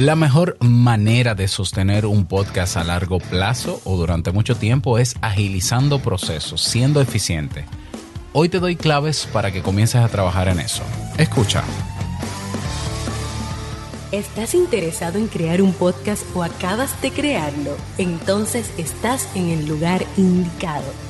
La mejor manera de sostener un podcast a largo plazo o durante mucho tiempo es agilizando procesos, siendo eficiente. Hoy te doy claves para que comiences a trabajar en eso. Escucha. ¿Estás interesado en crear un podcast o acabas de crearlo? Entonces estás en el lugar indicado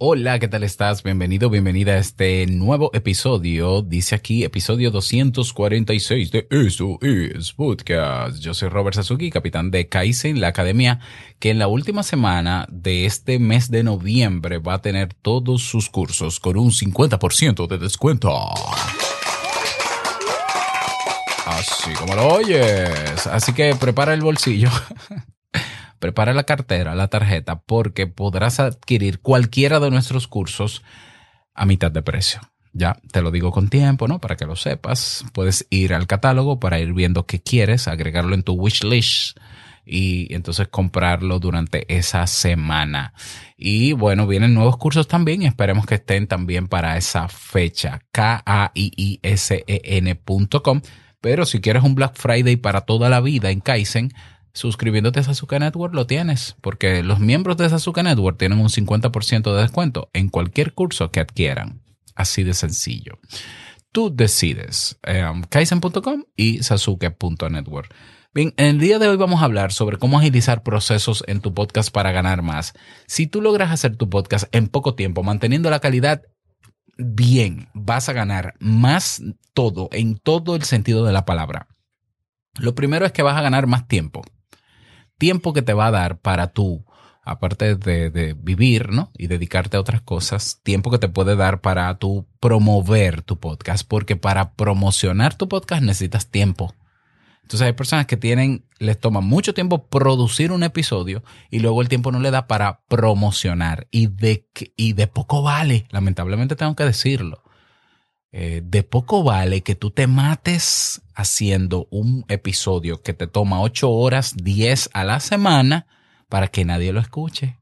Hola, ¿qué tal estás? Bienvenido, bienvenida a este nuevo episodio. Dice aquí episodio 246 de Eso es Podcast. Yo soy Robert Sasuki, capitán de Kaizen, la academia que en la última semana de este mes de noviembre va a tener todos sus cursos con un 50% de descuento. Así como lo oyes. Así que prepara el bolsillo. prepara la cartera, la tarjeta, porque podrás adquirir cualquiera de nuestros cursos a mitad de precio. Ya te lo digo con tiempo, ¿no? Para que lo sepas. Puedes ir al catálogo para ir viendo qué quieres, agregarlo en tu wish list y entonces comprarlo durante esa semana. Y bueno, vienen nuevos cursos también y esperemos que estén también para esa fecha. K-A-I-I-S-E-N.com. Pero si quieres un Black Friday para toda la vida en Kaizen, suscribiéndote a Sasuke Network lo tienes, porque los miembros de Sasuke Network tienen un 50% de descuento en cualquier curso que adquieran. Así de sencillo. Tú decides eh, kaizen.com y sasuke.network. Bien, en el día de hoy vamos a hablar sobre cómo agilizar procesos en tu podcast para ganar más. Si tú logras hacer tu podcast en poco tiempo, manteniendo la calidad bien, vas a ganar más todo, en todo el sentido de la palabra. Lo primero es que vas a ganar más tiempo tiempo que te va a dar para tú, aparte de, vivir, ¿no? Y dedicarte a otras cosas, tiempo que te puede dar para tú promover tu podcast, porque para promocionar tu podcast necesitas tiempo. Entonces hay personas que tienen, les toma mucho tiempo producir un episodio y luego el tiempo no le da para promocionar y de, y de poco vale, lamentablemente tengo que decirlo. Eh, de poco vale que tú te mates haciendo un episodio que te toma 8 horas, 10 a la semana para que nadie lo escuche.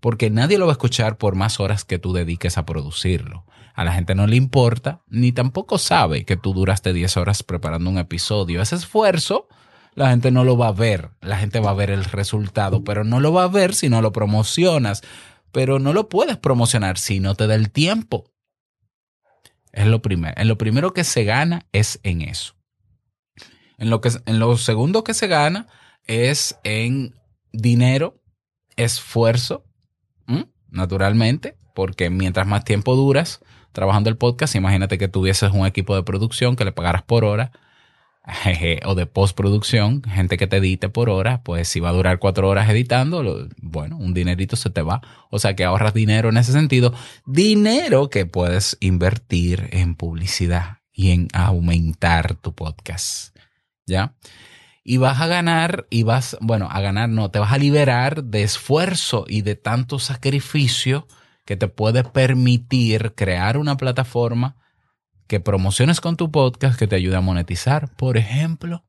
Porque nadie lo va a escuchar por más horas que tú dediques a producirlo. A la gente no le importa, ni tampoco sabe que tú duraste 10 horas preparando un episodio. Ese esfuerzo, la gente no lo va a ver. La gente va a ver el resultado, pero no lo va a ver si no lo promocionas. Pero no lo puedes promocionar si no te da el tiempo. Es lo primero. En lo primero que se gana es en eso. En lo, que, en lo segundo que se gana es en dinero, esfuerzo, naturalmente, porque mientras más tiempo duras trabajando el podcast, imagínate que tuvieses un equipo de producción que le pagaras por hora o de postproducción, gente que te edite por hora, pues si va a durar cuatro horas editando, bueno, un dinerito se te va. O sea que ahorras dinero en ese sentido. Dinero que puedes invertir en publicidad y en aumentar tu podcast. ¿Ya? Y vas a ganar, y vas, bueno, a ganar no, te vas a liberar de esfuerzo y de tanto sacrificio que te puede permitir crear una plataforma que promociones con tu podcast que te ayude a monetizar, por ejemplo.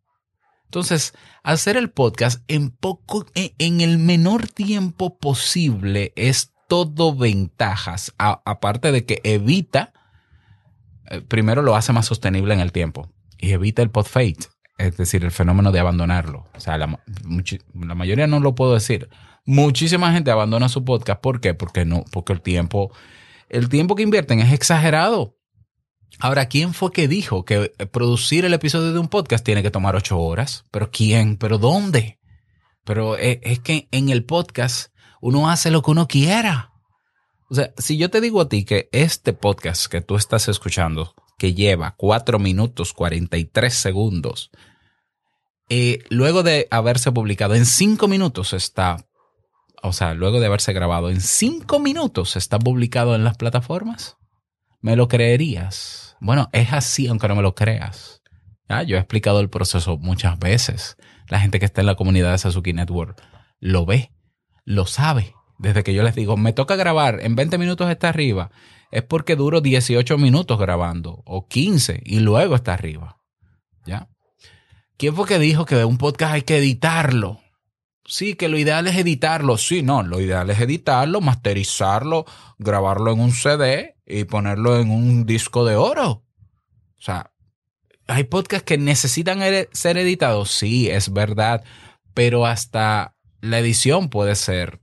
Entonces, hacer el podcast en poco, en el menor tiempo posible es todo ventajas. aparte de que evita, eh, primero lo hace más sostenible en el tiempo y evita el pod fate, es decir, el fenómeno de abandonarlo. O sea, la, la, mayoría no lo puedo decir. Muchísima gente abandona su podcast. ¿Por qué? Porque no, porque el tiempo, el tiempo que invierten es exagerado. Ahora, ¿quién fue que dijo que producir el episodio de un podcast tiene que tomar ocho horas? ¿Pero quién? ¿Pero dónde? Pero eh, es que en el podcast uno hace lo que uno quiera. O sea, si yo te digo a ti que este podcast que tú estás escuchando, que lleva cuatro minutos 43 segundos, eh, luego de haberse publicado en cinco minutos está, o sea, luego de haberse grabado en cinco minutos está publicado en las plataformas. ¿Me lo creerías? Bueno, es así aunque no me lo creas. Ya, yo he explicado el proceso muchas veces. La gente que está en la comunidad de Sasuke Network lo ve, lo sabe. Desde que yo les digo, me toca grabar, en 20 minutos está arriba, es porque duro 18 minutos grabando o 15 y luego está arriba. ¿Ya? ¿Quién fue que dijo que de un podcast hay que editarlo? Sí, que lo ideal es editarlo. Sí, no, lo ideal es editarlo, masterizarlo, grabarlo en un CD y ponerlo en un disco de oro. O sea, ¿hay podcasts que necesitan ser editados? Sí, es verdad, pero hasta la edición puede ser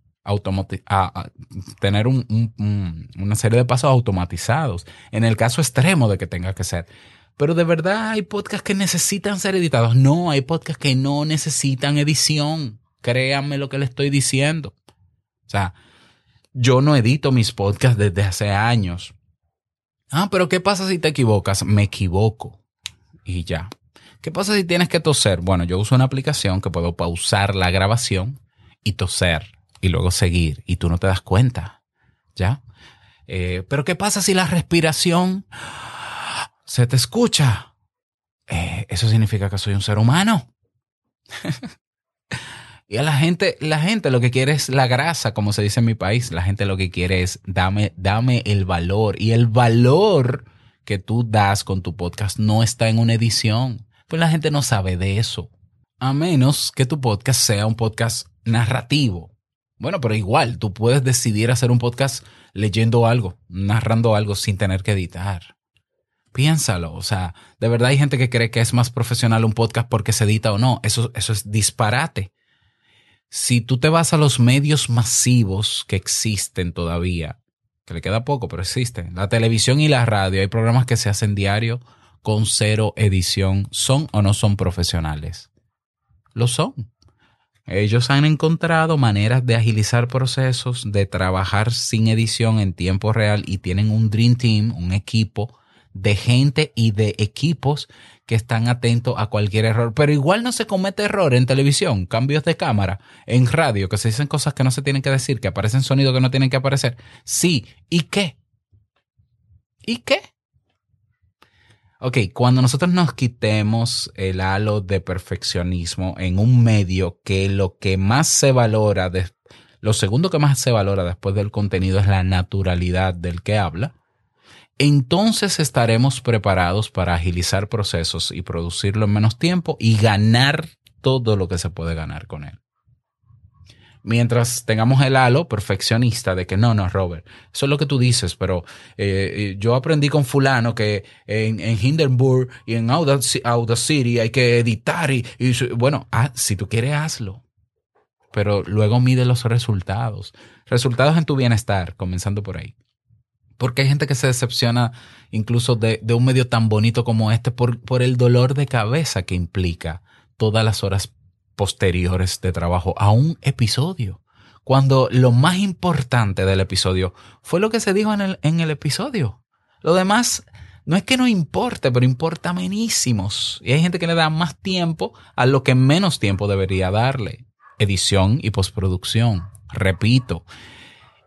tener una serie de pasos automatizados. En el caso extremo de que tenga que ser. Pero de verdad hay podcasts que necesitan ser editados. No, hay podcasts que no necesitan edición. Créanme lo que le estoy diciendo. O sea, yo no edito mis podcasts desde hace años. Ah, pero ¿qué pasa si te equivocas? Me equivoco. Y ya. ¿Qué pasa si tienes que toser? Bueno, yo uso una aplicación que puedo pausar la grabación y toser y luego seguir y tú no te das cuenta. ¿Ya? Eh, pero ¿qué pasa si la respiración se te escucha? Eh, eso significa que soy un ser humano. y a la gente, la gente lo que quiere es la grasa, como se dice en mi país. La gente lo que quiere es dame, dame el valor. Y el valor que tú das con tu podcast no está en una edición. Pues la gente no sabe de eso. A menos que tu podcast sea un podcast narrativo bueno, pero igual, tú puedes decidir hacer un podcast leyendo algo, narrando algo sin tener que editar. Piénsalo, o sea, de verdad hay gente que cree que es más profesional un podcast porque se edita o no. Eso, eso es disparate. Si tú te vas a los medios masivos que existen todavía, que le queda poco, pero existen, la televisión y la radio, hay programas que se hacen diario con cero edición, ¿son o no son profesionales? Lo son. Ellos han encontrado maneras de agilizar procesos, de trabajar sin edición en tiempo real y tienen un Dream Team, un equipo de gente y de equipos que están atentos a cualquier error. Pero igual no se comete error en televisión, cambios de cámara, en radio, que se dicen cosas que no se tienen que decir, que aparecen sonidos que no tienen que aparecer. Sí, ¿y qué? ¿Y qué? Ok, cuando nosotros nos quitemos el halo de perfeccionismo en un medio que lo que más se valora, lo segundo que más se valora después del contenido es la naturalidad del que habla, entonces estaremos preparados para agilizar procesos y producirlo en menos tiempo y ganar todo lo que se puede ganar con él mientras tengamos el halo perfeccionista de que no, no, Robert, eso es lo que tú dices, pero eh, eh, yo aprendí con fulano que en, Hindenburg y en Audacity hay que editar y, bueno, si tú quieres, hazlo. Pero luego mide los resultados. Resultados en tu bienestar, comenzando por ahí. Porque hay gente que se decepciona incluso de, un medio tan bonito como este por, el dolor de cabeza que implica todas las horas posteriores de trabajo a un episodio. Cuando lo más importante del episodio fue lo que se dijo en el, en el episodio. Lo demás no es que no importe, pero importa menísimos. Y hay gente que le da más tiempo a lo que menos tiempo debería darle. Edición y postproducción. Repito.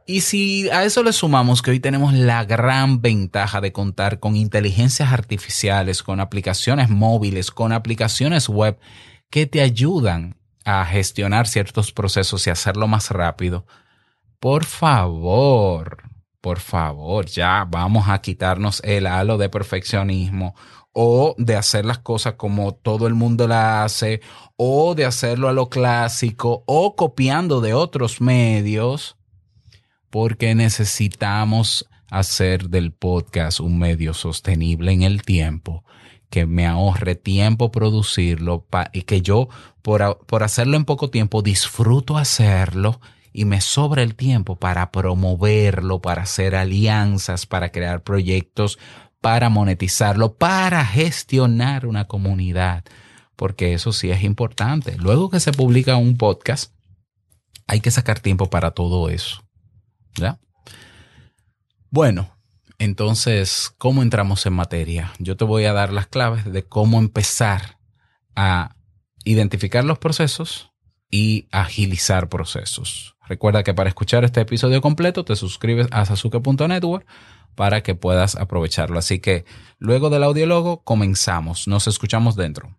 Y si a eso le sumamos que hoy tenemos la gran ventaja de contar con inteligencias artificiales, con aplicaciones móviles, con aplicaciones web que te ayudan a gestionar ciertos procesos y hacerlo más rápido, por favor, por favor, ya vamos a quitarnos el halo de perfeccionismo o de hacer las cosas como todo el mundo la hace o de hacerlo a lo clásico o copiando de otros medios porque necesitamos hacer del podcast un medio sostenible en el tiempo que me ahorre tiempo producirlo y que yo por, por hacerlo en poco tiempo disfruto hacerlo y me sobra el tiempo para promoverlo, para hacer alianzas, para crear proyectos, para monetizarlo, para gestionar una comunidad, porque eso sí es importante. Luego que se publica un podcast, hay que sacar tiempo para todo eso. ¿Ya? Bueno, entonces, ¿cómo entramos en materia? Yo te voy a dar las claves de cómo empezar a identificar los procesos y agilizar procesos. Recuerda que para escuchar este episodio completo te suscribes a sasuke.network para que puedas aprovecharlo. Así que luego del audiólogo comenzamos. Nos escuchamos dentro.